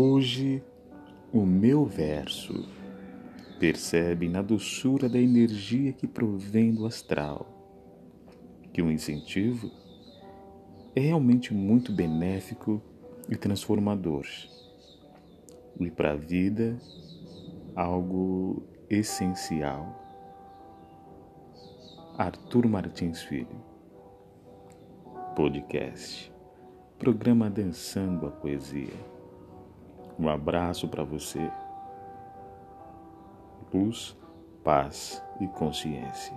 Hoje, o meu verso percebe na doçura da energia que provém do astral que o incentivo é realmente muito benéfico e transformador. E para a vida, algo essencial. Arthur Martins Filho Podcast Programa Dançando a Poesia. Um abraço para você. Luz, paz e consciência.